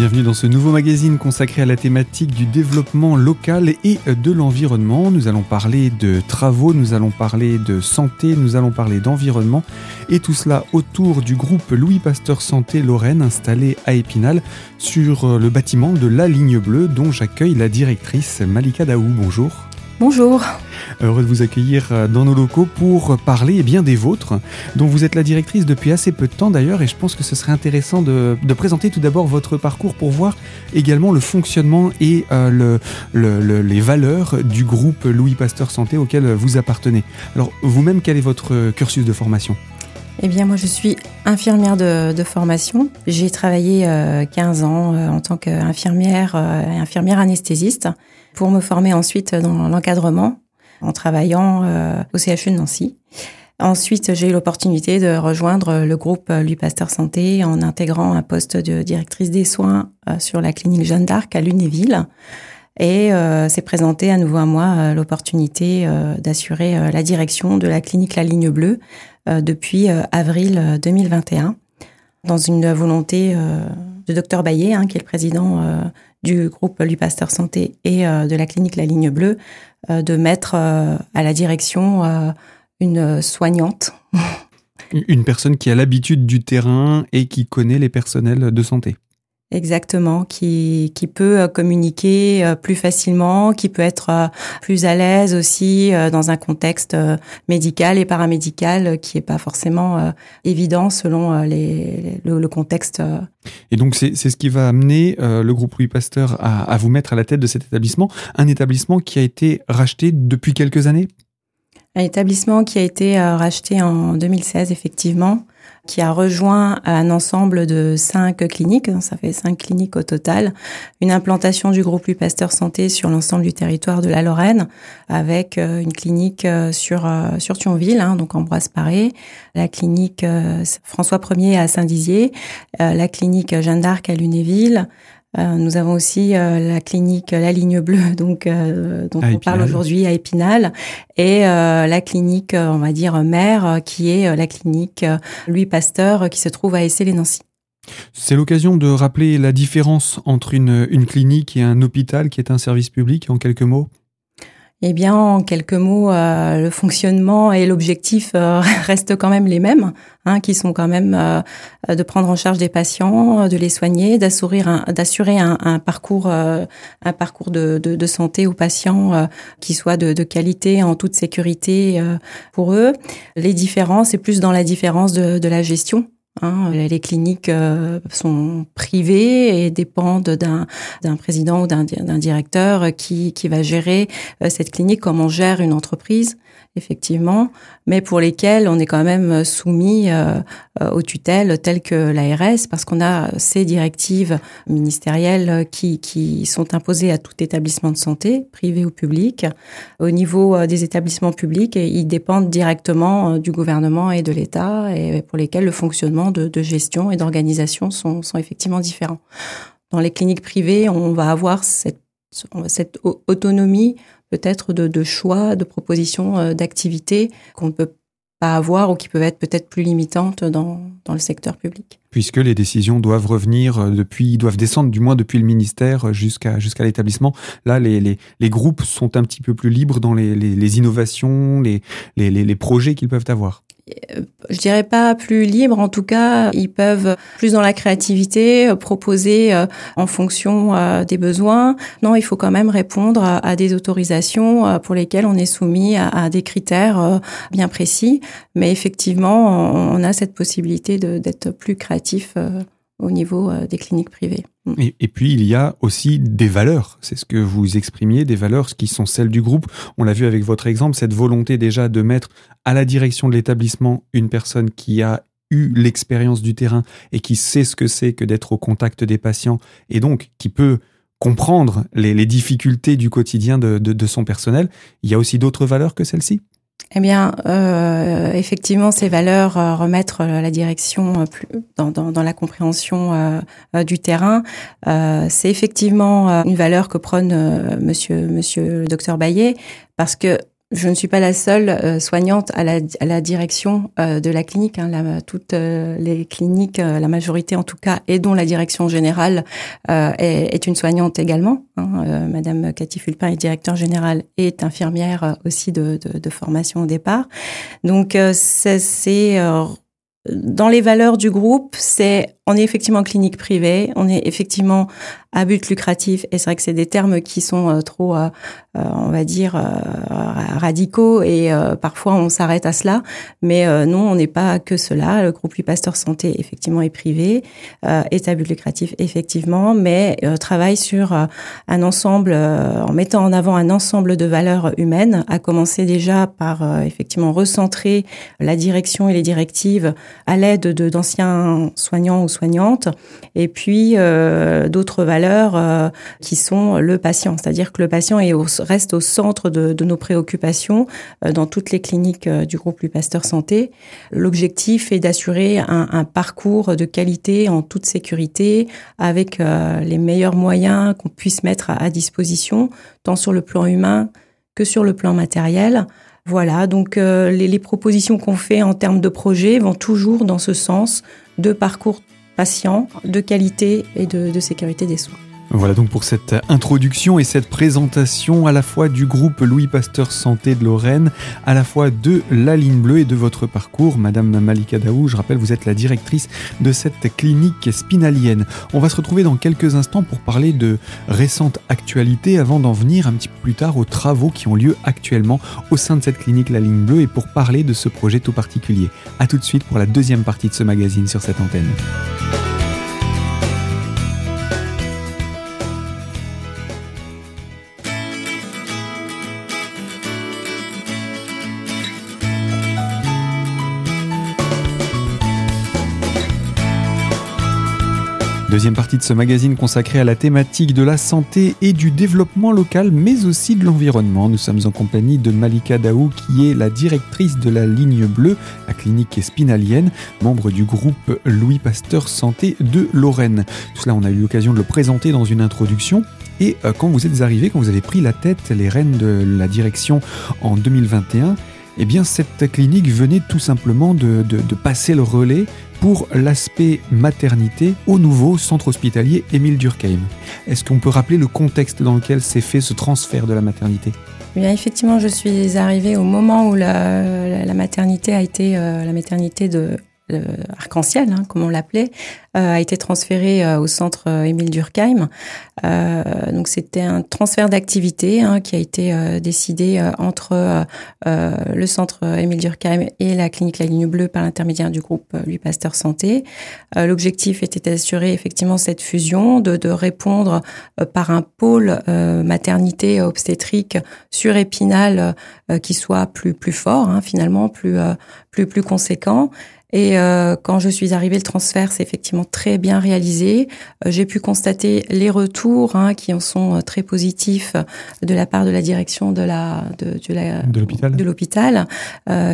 Bienvenue dans ce nouveau magazine consacré à la thématique du développement local et de l'environnement. Nous allons parler de travaux, nous allons parler de santé, nous allons parler d'environnement et tout cela autour du groupe Louis Pasteur Santé Lorraine installé à Épinal sur le bâtiment de la ligne bleue dont j'accueille la directrice Malika Daou. Bonjour. Bonjour. Heureux de vous accueillir euh, dans nos locaux pour parler eh des vôtres, dont vous êtes la directrice depuis assez peu de temps d'ailleurs, et je pense que ce serait intéressant de, présenter tout d'abord votre parcours pour voir également le fonctionnement et euh, le, les valeurs du groupe Louis Pasteur Santé auquel vous appartenez. Alors vous-même, quel est votre cursus de formation? Eh bien, moi, je suis infirmière de, formation. J'ai travaillé 15 euh, ans en tant qu'infirmière et infirmière anesthésiste pour me former ensuite dans l'encadrement en travaillant euh, au CHU de Nancy. Ensuite, j'ai eu l'opportunité de rejoindre le groupe Louis Pasteur Santé en intégrant un poste de directrice des soins euh, sur la clinique Jeanne d'Arc à Lunéville. Et euh, s'est présenté à nouveau à moi l'opportunité d'assurer la direction de la clinique La Ligne Bleue depuis avril 2021, dans une volonté de docteur Baillet, hein, qui est le président du groupe Lui Pasteur Santé et euh, de la clinique La Ligne Bleue euh, de mettre euh, à la direction une soignante. Une personne qui a l'habitude du terrain et qui connaît les personnels de santé. Exactement, qui, qui peut euh, communiquer euh, plus facilement, qui peut être euh, plus à l'aise aussi dans un contexte médical et paramédical qui est pas forcément évident selon les, le, contexte. Et donc c'est ce qui va amener le groupe Louis Pasteur à, à vous mettre à la tête de cet établissement, un établissement qui a été racheté depuis quelques années? Un établissement qui a été racheté en 2016, effectivement, qui a rejoint un ensemble de cinq cliniques, hein, ça fait cinq cliniques au total, une implantation du groupe Louis Pasteur Santé sur l'ensemble du territoire de la Lorraine, avec euh, une clinique euh, sur euh, sur Thionville, hein, donc Ambroise Paré, la clinique François Ier à Saint-Dizier, la clinique Jeanne d'Arc à Lunéville, euh, nous avons aussi euh, la clinique La Ligne Bleue, donc euh, dont on parle aujourd'hui à Épinal, et la clinique, on va dire mère, qui est la clinique Louis Pasteur, qui se trouve à Essay-les-Nancy. C'est l'occasion de rappeler la différence entre une, une clinique et un hôpital qui est un service public, en quelques mots. Eh bien, en quelques mots, euh, le fonctionnement et l'objectif euh, restent quand même les mêmes, hein, qui sont quand même euh, de prendre en charge des patients, de les soigner, d'assurer un, d'assurer un, parcours, un parcours de, de, santé aux patients qui soit de, de, qualité, en toute sécurité pour eux. Les différences, c'est plus dans la différence de, de la gestion. Hein, les cliniques euh, sont privées et dépendent d'un président ou d'un directeur qui, qui va gérer euh, cette clinique comme on gère une entreprise effectivement, mais pour lesquels on est quand même soumis euh, euh, aux tutelles telles que l'ARS, parce qu'on a ces directives ministérielles qui, qui sont imposées à tout établissement de santé, privé ou public. Au niveau euh, des établissements publics, ils dépendent directement du gouvernement et de l'État, et pour lesquels le fonctionnement de, de gestion et d'organisation sont, sont effectivement différents. Dans les cliniques privées, on va avoir cette, cette autonomie peut-être de, de, choix, de propositions euh, d'activités qu'on ne peut pas avoir ou qui peuvent être peut-être plus limitantes dans, dans le secteur public. Puisque les décisions doivent revenir euh, depuis, doivent descendre du moins depuis le ministère jusqu'à jusqu'à l'établissement. Là, les, les, les, groupes sont un petit peu plus libres dans les, les, les innovations, les, les projets qu'ils peuvent avoir je dirais pas plus libre, en tout cas, ils peuvent plus dans la créativité euh, proposer euh, en fonction euh, des besoins. Non, il faut quand même répondre à, des autorisations pour lesquelles on est soumis à, des critères bien précis. Mais effectivement, on a cette possibilité d'être plus créatif au niveau des cliniques privées. Mm. Et, puis il y a aussi des valeurs, c'est ce que vous exprimiez, des valeurs qui sont celles du groupe. On l'a vu avec votre exemple, cette volonté déjà de mettre à la direction de l'établissement une personne qui a eu l'expérience du terrain et qui sait ce que c'est que d'être au contact des patients et donc qui peut comprendre les, difficultés du quotidien de son personnel. Il y a aussi d'autres valeurs que celles-ci? Eh bien, euh, effectivement, ces valeurs euh, remettre euh, la direction plus dans, dans, la compréhension du terrain, c'est effectivement une valeur que prône Monsieur Monsieur le Docteur Baillet, parce que je ne suis pas la seule euh, soignante à la, à la direction euh, de la clinique. Hein, la, toutes euh, les cliniques, la majorité en tout cas, et dont la direction générale est, est, une soignante également. Hein. Madame Cathy Fulpin est directeur générale et est infirmière aussi de, de, de formation au départ. Donc c'est dans les valeurs du groupe, c'est on est effectivement clinique privée, on est effectivement à but lucratif, et c'est vrai que c'est des termes qui sont euh, trop, euh, euh, on va dire, radicaux, et parfois on s'arrête à cela. Mais non, on n'est pas que cela. Le groupe Lui Pasteur Santé, effectivement, est privé, est à but lucratif, effectivement, mais travaille sur un ensemble, en mettant en avant un ensemble de valeurs humaines, à commencer déjà par effectivement recentrer la direction et les directives à l'aide d'anciens soignants ou soignantes, et puis d'autres valeurs euh, qui sont le patient. C'est-à-dire que le patient est reste au centre de, nos préoccupations euh, dans toutes les cliniques euh, du groupe Pasteur Santé. L'objectif est d'assurer un, parcours de qualité en toute sécurité avec les meilleurs moyens qu'on puisse mettre à, disposition, tant sur le plan humain que sur le plan matériel. Voilà, donc les, propositions qu'on fait en termes de projet vont toujours dans ce sens de parcours patient, de qualité et de, sécurité des soins. Voilà donc pour cette introduction et cette présentation à la fois du groupe Louis Pasteur Santé de Lorraine, à la fois de la ligne bleue et de votre parcours. Madame Malika Daou, je rappelle, vous êtes la directrice de cette clinique spinalienne. On va se retrouver dans quelques instants pour parler de récentes actualités avant d'en venir un petit peu plus tard aux travaux qui ont lieu actuellement au sein de cette clinique La Ligne Bleue et pour parler de ce projet tout particulier. A tout de suite pour la deuxième partie de ce magazine sur cette antenne. Deuxième partie de ce magazine consacré à la thématique de la santé et du développement local, mais aussi de l'environnement. Nous sommes en compagnie de Malika Daou, qui est la directrice de la ligne bleue, la clinique spinalienne, membre du groupe Louis Pasteur Santé de Lorraine. Tout cela, on a eu l'occasion de le présenter dans une introduction. Et euh, quand vous êtes arrivé, quand vous avez pris la tête, les rênes de la direction en 2021, eh bien cette clinique venait tout simplement de, passer le relais pour l'aspect maternité au nouveau centre hospitalier Émile Durkheim. Est-ce qu'on peut rappeler le contexte dans lequel s'est fait ce transfert de la maternité? Eh Bien, effectivement, je suis arrivée au moment où la, maternité a été euh, la maternité de arc-en-ciel, hein, comme on l'appelait, euh, a été transféré euh, au centre Émile Durkheim. donc c'était un transfert d'activité hein, qui a été décidé entre le centre Émile Durkheim et la clinique La Ligne Bleue par l'intermédiaire du groupe Lui Pasteur Santé. L'objectif était d'assurer effectivement cette fusion, de, de répondre par un pôle maternité obstétrique sur Épinal qui soit plus plus fort, hein, finalement plus plus plus conséquent et euh, quand je suis arrivée, le transfert s'est effectivement très bien réalisé. Euh, j'ai pu constater les retours hein, qui en sont euh, très positifs de la part de la direction de la de, de l'hôpital, de l'hôpital,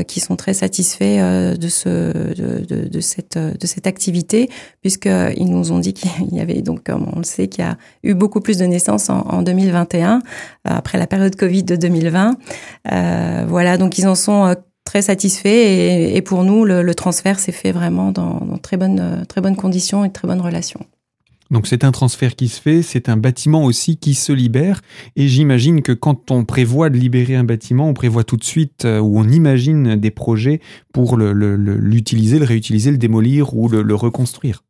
qui sont très satisfaits de ce de, de, de cette de cette activité, puisqu'ils nous ont dit qu'il y avait donc, comme on le sait, qu'il y a eu beaucoup plus de naissances en, en 2021 après la période Covid de 2020. voilà, donc ils en sont très satisfait et, pour nous le, transfert s'est fait vraiment dans, très bonnes très bonnes conditions et très bonnes relations. Donc c'est un transfert qui se fait, c'est un bâtiment aussi qui se libère et j'imagine que quand on prévoit de libérer un bâtiment, on prévoit tout de suite euh, ou on imagine des projets pour l'utiliser, le, réutiliser, le démolir ou le reconstruire.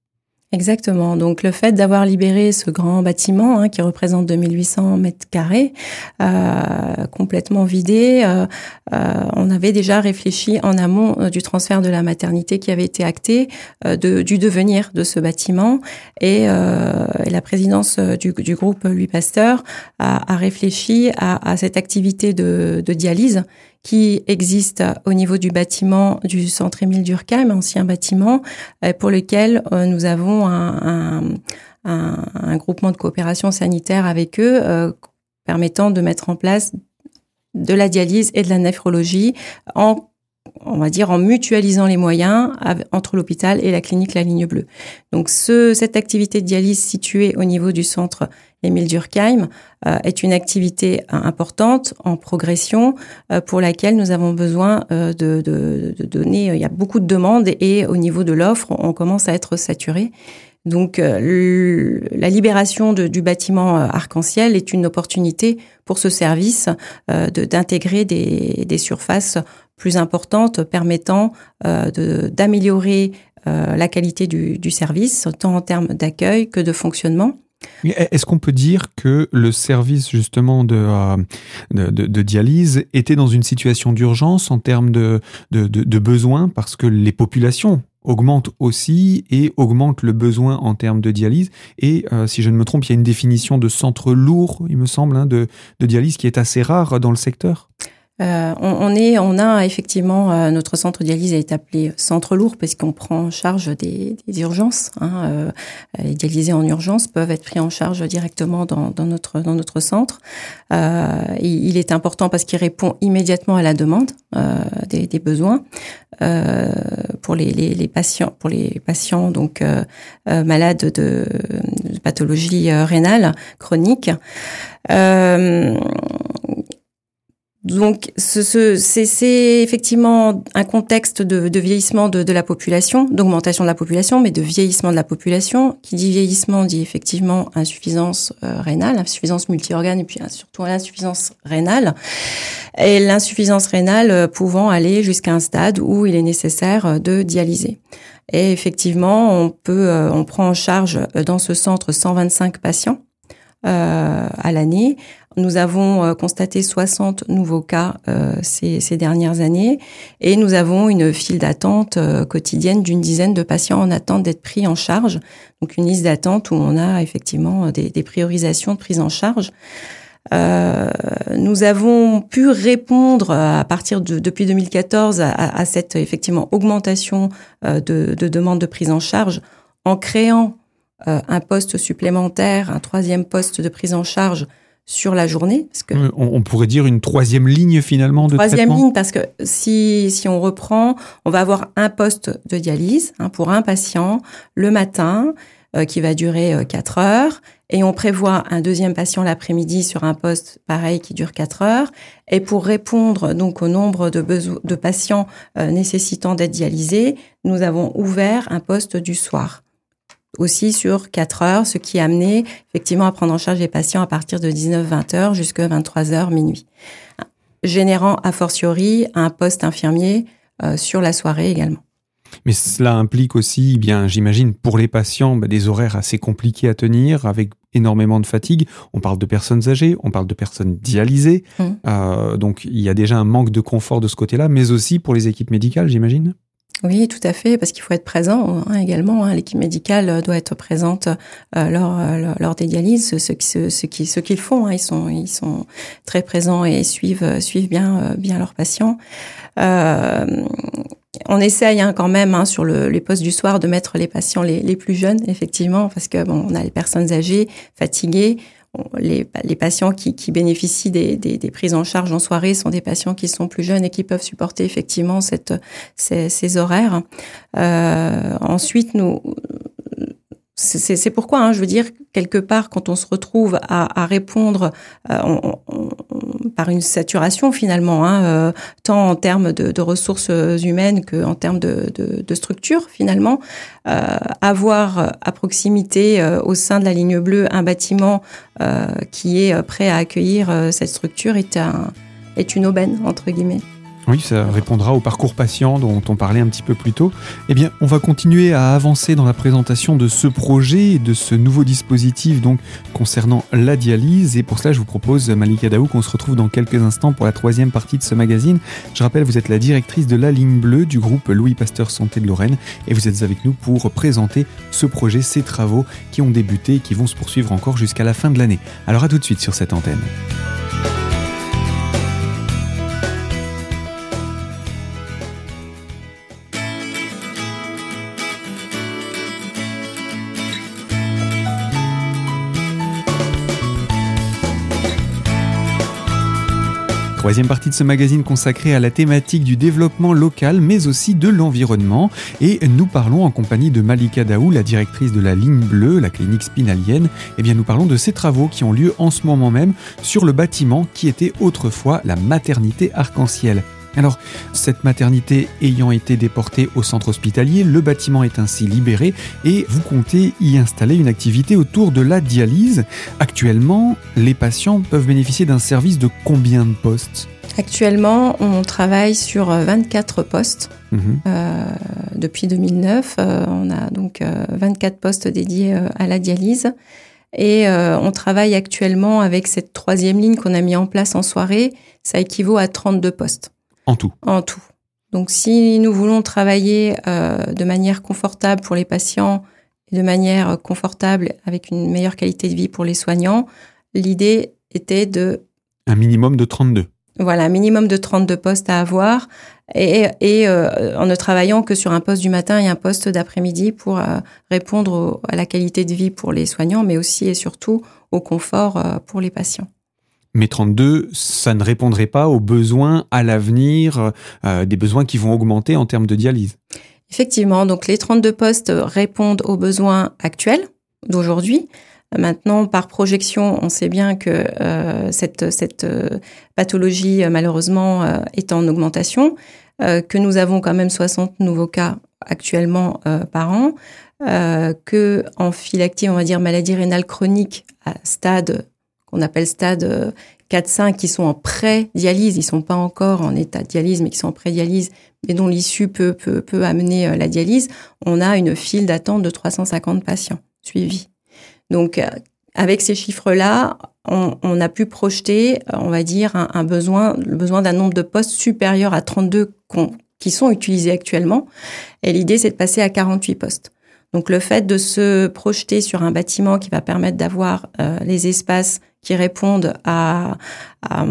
Exactement. Donc le fait d'avoir libéré ce grand bâtiment hein, qui représente 2800 mètres carrés, euh, complètement vidé, euh, euh, on avait déjà réfléchi en amont euh, du transfert de la maternité qui avait été acté, de, du devenir de ce bâtiment. Et, et la présidence du, du, groupe Louis Pasteur a, a réfléchi à, à, cette activité de, de dialyse qui existe au niveau du bâtiment du centre Émile Durkheim, ancien bâtiment, euh, pour lequel euh, nous avons un, un, un, groupement de coopération sanitaire avec eux, euh, permettant de mettre en place de la dialyse et de la néphrologie en on va dire en mutualisant les moyens entre l'hôpital et la clinique La Ligne Bleue. Donc ce, cette activité de dialyse située au niveau du centre Émile Durkheim euh, est une activité importante en progression euh, pour laquelle nous avons besoin euh, de, de, de, donner. Il y a beaucoup de demandes et au niveau de l'offre, on commence à être saturé. Donc la libération du bâtiment arc-en-ciel est une opportunité pour ce service d'intégrer des, surfaces plus importantes permettant d'améliorer la qualité du, service, tant en termes d'accueil que de fonctionnement. Est-ce qu'on peut dire que le service justement euh, de, de, de, dialyse était dans une situation d'urgence en termes de, de, besoins? Parce que les populations augmentent aussi et augmentent le besoin en termes de dialyse. Et euh, si je ne me trompe, il y a une définition de centre lourd, il me semble, hein, de, de dialyse qui est assez rare dans le secteur. Euh, on, est, on a effectivement euh, notre centre dialyse est appelé centre lourd parce qu'on prend en charge des, urgences. Hein, les dialysés en urgence peuvent être pris en charge directement dans, dans notre dans notre centre. Il, est important parce qu'il répond immédiatement à la demande des, besoins pour les, les, les, patients pour les patients donc malades de, de pathologie rénale chronique. Euh, donc, ce, c'est effectivement un contexte de, vieillissement de, la population, d'augmentation de la population, mais de vieillissement de la population. Qui dit vieillissement dit effectivement insuffisance euh, rénale, insuffisance multi-organe et puis surtout l'insuffisance rénale. Et l'insuffisance rénale euh, pouvant aller jusqu'à un stade où il est nécessaire euh, de dialyser. Et effectivement, on peut, on prend en charge dans ce centre 125 patients euh, à l'année. Nous avons euh, constaté 60 nouveaux cas euh, ces, ces, dernières années et nous avons une file d'attente quotidienne d'une dizaine de patients en attente d'être pris en charge. Donc une liste d'attente où on a effectivement des, des, priorisations de prise en charge. Euh, nous avons pu répondre à partir de depuis 2014 à, à cette effectivement augmentation de, de demandes de prise en charge en créant euh, un poste supplémentaire, un troisième poste de prise en charge sur la journée. Parce que on, pourrait dire une troisième ligne finalement de troisième ligne parce que si si on reprend, on va avoir un poste de dialyse hein, pour un patient le matin euh, qui va durer euh, quatre heures et on prévoit un deuxième patient l'après-midi sur un poste pareil qui dure quatre heures. Et pour répondre donc au nombre de, de patients nécessitant d'être dialysés, nous avons ouvert un poste du soir aussi sur 4 heures, ce qui a amené effectivement à prendre en charge les patients à partir de 19-20 heures jusqu'à 23 heures minuit, générant a fortiori un poste infirmier euh, sur la soirée également. Mais cela implique aussi, eh bien, j'imagine, pour les patients, bah, des horaires assez compliqués à tenir, avec énormément de fatigue. On parle de personnes âgées, on parle de personnes dialysées. Mmh. Euh, donc, il y a déjà un manque de confort de ce côté-là, mais aussi pour les équipes médicales, j'imagine? Oui, tout à fait, parce qu'il faut être présent hein, également. Hein. L'équipe médicale euh, doit être présente euh, lors, euh, lors des dialyses. Ceux, ceux, ceux qui qu'ils font, hein, ils sont ils sont très présents et suivent suivent bien bien leurs patients. Euh, on essaye hein, quand même hein, sur le, les postes du soir de mettre les patients les, les plus jeunes, effectivement, parce que bon, on a les personnes âgées, fatiguées, les, les, patients qui, qui bénéficient des, des, des, prises en charge en soirée sont des patients qui sont plus jeunes et qui peuvent supporter effectivement cette, ces, ces horaires. Euh, ensuite, nous, c'est pourquoi, hein, je veux dire, quelque part, quand on se retrouve à, à répondre euh, on, on, par une saturation finalement, hein, euh, tant en termes de, de, ressources humaines que en termes de, de, de structure finalement, euh, avoir à proximité euh, au sein de la ligne bleue un bâtiment qui est prêt à accueillir cette structure est, un, est une aubaine entre guillemets. Oui, ça répondra au parcours patient dont on parlait un petit peu plus tôt. Eh bien, on va continuer à avancer dans la présentation de ce projet et de ce nouveau dispositif donc concernant la dialyse. Et pour cela, je vous propose, Malika Daou, qu'on se retrouve dans quelques instants pour la troisième partie de ce magazine. Je rappelle, vous êtes la directrice de la ligne bleue du groupe Louis Pasteur Santé de Lorraine et vous êtes avec nous pour présenter ce projet, ces travaux qui ont débuté et qui vont se poursuivre encore jusqu'à la fin de l'année. Alors à tout de suite sur cette antenne. Troisième partie de ce magazine consacrée à la thématique du développement local, mais aussi de l'environnement. Et nous parlons en compagnie de Malika Daou, la directrice de la ligne bleue, la clinique spinalienne. Eh bien, nous parlons de ces travaux qui ont lieu en ce moment même sur le bâtiment qui était autrefois la maternité arc-en-ciel. Alors, cette maternité ayant été déportée au centre hospitalier, le bâtiment est ainsi libéré et vous comptez y installer une activité autour de la dialyse. Actuellement, les patients peuvent bénéficier d'un service de combien de postes? Actuellement, on travaille sur 24 postes. Mhm. Euh, depuis 2009, euh, on a donc 24 euh, postes dédiés à la dialyse. Et on travaille actuellement avec cette troisième ligne qu'on a mis en place en soirée. Ça équivaut à 32 postes. En tout. En tout. Donc si nous voulons travailler euh, de manière confortable pour les patients et de manière confortable avec une meilleure qualité de vie pour les soignants, l'idée était de... Un minimum de 32. Voilà, un minimum de 32 postes à avoir et, et euh, en ne travaillant que sur un poste du matin et un poste d'après-midi pour euh, répondre à la qualité de vie pour les soignants, mais aussi et surtout au confort pour les patients. Mais 32, ça ne répondrait pas aux besoins à l'avenir, euh, des besoins qui vont augmenter en termes de dialyse. Effectivement, donc les 32 postes répondent aux besoins actuels d'aujourd'hui. Maintenant, par projection, on sait bien que euh, cette, euh, pathologie, malheureusement, est en augmentation, que nous avons quand même 60 nouveaux cas actuellement par an, que en phylactie, on va dire maladie rénale chronique à stade qu'on appelle stade 4-5 euh, qui sont en pré-dialyse, ils sont pas encore en état de dialyse, mais qui sont en pré-dialyse, et dont l'issue peut, peut, peut amener euh, la dialyse, on a une file d'attente de 350 patients suivis. Donc, euh, avec ces chiffres-là, on, a pu projeter, on va dire, un, besoin, le besoin d'un nombre de postes supérieur à 32 qui sont utilisés actuellement. Et l'idée, c'est de passer à 48 postes. Donc le fait de se projeter sur un bâtiment qui va permettre d'avoir les espaces qui répondent à, à,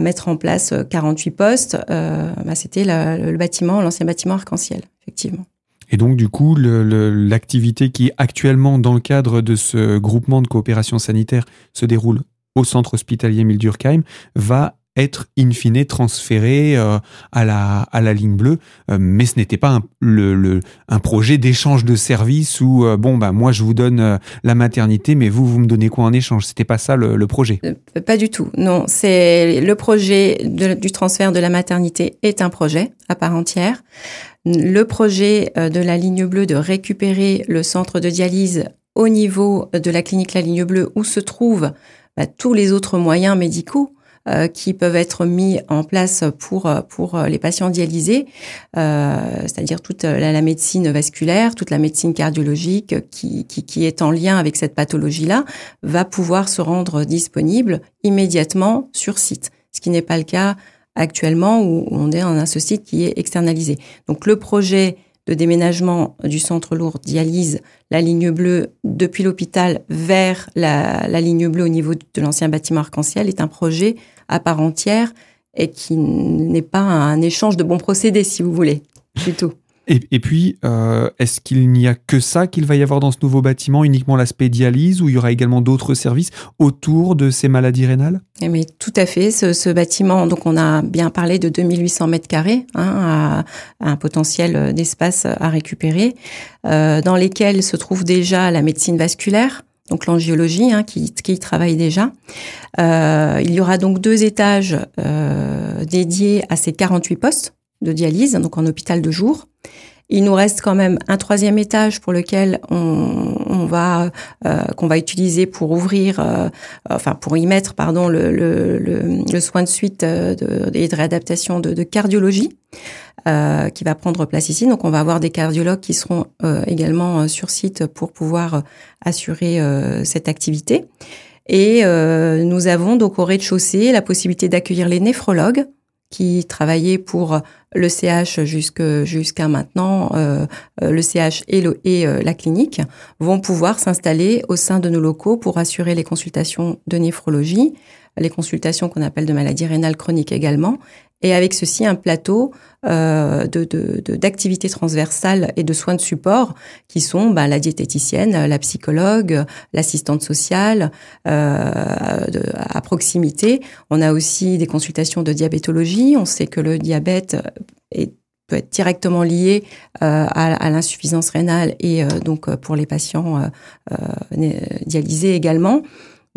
mettre en place 48 postes, euh, bah, c'était le, bâtiment, l'ancien bâtiment arc-en-ciel, effectivement. Et donc, du coup, l'activité qui actuellement, dans le cadre de ce groupement de coopération sanitaire, se déroule au centre hospitalier Mildurkheim, va être in fine transféré euh, à, la, à la ligne bleue. Euh, mais ce n'était pas un, le, un projet d'échange de services où, euh, bon, bah, moi, je vous donne la maternité, mais vous, vous me donnez quoi en échange? C'était pas ça le, projet? Pas du tout. Non, c'est le projet du transfert de la maternité est un projet à part entière. Le projet de la ligne bleue de récupérer le centre de dialyse au niveau de la clinique La Ligne Bleue où se trouvent bah, tous les autres moyens médicaux euh, qui peuvent être mis en place pour pour les patients dialysés, euh, c'est-à-dire toute la, médecine vasculaire, toute la médecine cardiologique qui, qui, qui est en lien avec cette pathologie-là, va pouvoir se rendre disponible immédiatement sur site, ce qui n'est pas le cas actuellement où on est en ce site qui est externalisé. Donc le projet de déménagement du centre lourd dialyse la ligne bleue depuis l'hôpital vers la, ligne bleue au niveau de l'ancien bâtiment arc-en-ciel est un projet à part entière et qui n'est pas un échange de bons procédés, si vous voulez, du Et, puis, euh, est-ce qu'il n'y a que ça qu'il va y avoir dans ce nouveau bâtiment, uniquement l'aspect dialyse, ou il y aura également d'autres services autour de ces maladies rénales? Eh Mais tout à fait. Ce, bâtiment, donc on a bien parlé de 2800 mètres carrés, hein, à, un potentiel d'espace à récupérer, euh, dans lesquels se trouve déjà la médecine vasculaire, donc l'angiologie, hein, qui, qui travaille déjà. Euh, il y aura donc deux étages dédiés à ces 48 postes de dialyse, donc en hôpital de jour. Il nous reste quand même un troisième étage pour lequel on, on va euh, qu'on va utiliser pour ouvrir, euh, enfin pour y mettre pardon le, le, le, soin de suite euh, de, et de réadaptation de, de cardiologie euh, qui va prendre place ici. Donc on va avoir des cardiologues qui seront également sur site pour pouvoir assurer cette activité. Et nous avons donc au rez-de-chaussée la possibilité d'accueillir les néphrologues qui travaillaient pour le CH jusqu'à maintenant, euh, euh le CH et euh, la clinique, vont pouvoir s'installer au sein de nos locaux pour assurer les consultations de néphrologie, les consultations qu'on appelle de maladies rénales chroniques également. Et avec ceci, un plateau euh, de, d'activités transversales et de soins de support qui sont bah, la diététicienne, la psychologue, l'assistante sociale euh, à proximité. On a aussi des consultations de diabétologie. On sait que le diabète est peut être directement lié euh, à, à l'insuffisance rénale et euh, donc pour les patients dialysés également.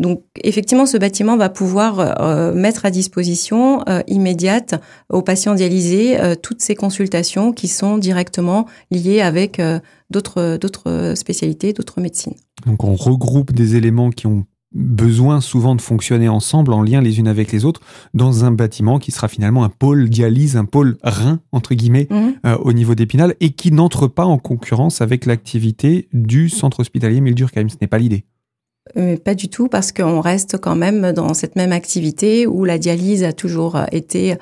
Donc effectivement, ce bâtiment va pouvoir euh, mettre à disposition euh, immédiate aux patients dialysés euh, toutes ces consultations qui sont directement liées avec d'autres d'autres spécialités, d'autres médecines. Donc on regroupe des éléments qui ont besoin souvent de fonctionner ensemble en lien les unes avec les autres dans un bâtiment qui sera finalement un pôle dialyse, un pôle rein entre guillemets mhm. au niveau d'Épinal et qui n'entre pas en concurrence avec l'activité du centre hospitalier Mildurkheim. Ce n'est pas l'idée. Euh, pas du tout, parce qu'on reste quand même dans cette même activité où la dialyse a toujours été euh,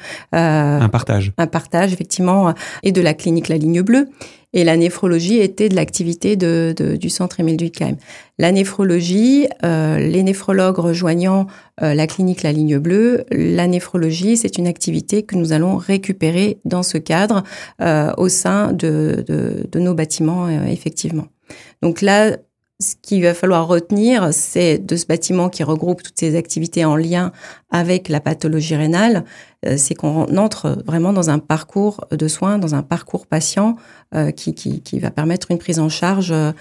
un partage, un partage effectivement, et de la clinique La Ligne Bleue. Et la néphrologie était de l'activité de, du centre Émile Durkheim. La néphrologie, euh, les néphrologues rejoignant la clinique La Ligne Bleue, la néphrologie, c'est une activité que nous allons récupérer dans ce cadre au sein de, de, de nos bâtiments, effectivement. Donc là, ce qu'il va falloir retenir, c'est de ce bâtiment qui regroupe toutes ces activités en lien avec la pathologie rénale, euh, c'est qu'on entre vraiment dans un parcours de soins, dans un parcours patient euh, qui, qui, va permettre une prise en charge euh,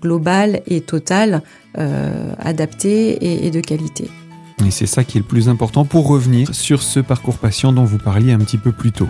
globale et totale, adaptée et de qualité. Et c'est ça qui est le plus important pour revenir sur ce parcours patient dont vous parliez un petit peu plus tôt.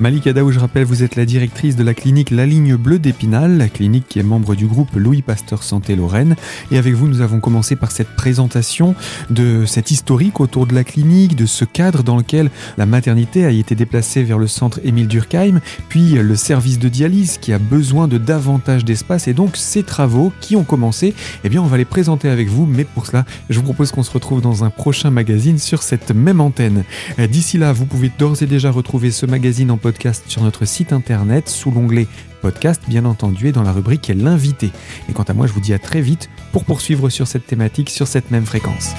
Malika Daou, je rappelle, vous êtes la directrice de la clinique La Ligne Bleue d'Épinal, la clinique qui est membre du groupe Louis Pasteur Santé Lorraine. Et avec vous, nous avons commencé par cette présentation de cet historique autour de la clinique, de ce cadre dans lequel la maternité a été déplacée vers le centre Émile Durkheim, puis le service de dialyse qui a besoin de davantage d'espace. Et donc, ces travaux qui ont commencé, eh bien, on va les présenter avec vous. Mais pour cela, je vous propose qu'on se retrouve dans un prochain magazine sur cette même antenne. Euh, d'ici là, vous pouvez d'ores et déjà retrouver ce magazine en podcast sur notre site internet sous l'onglet podcast bien entendu et dans la rubrique l'invité. Et quant à moi, je vous dis à très vite pour poursuivre sur cette thématique sur cette même fréquence.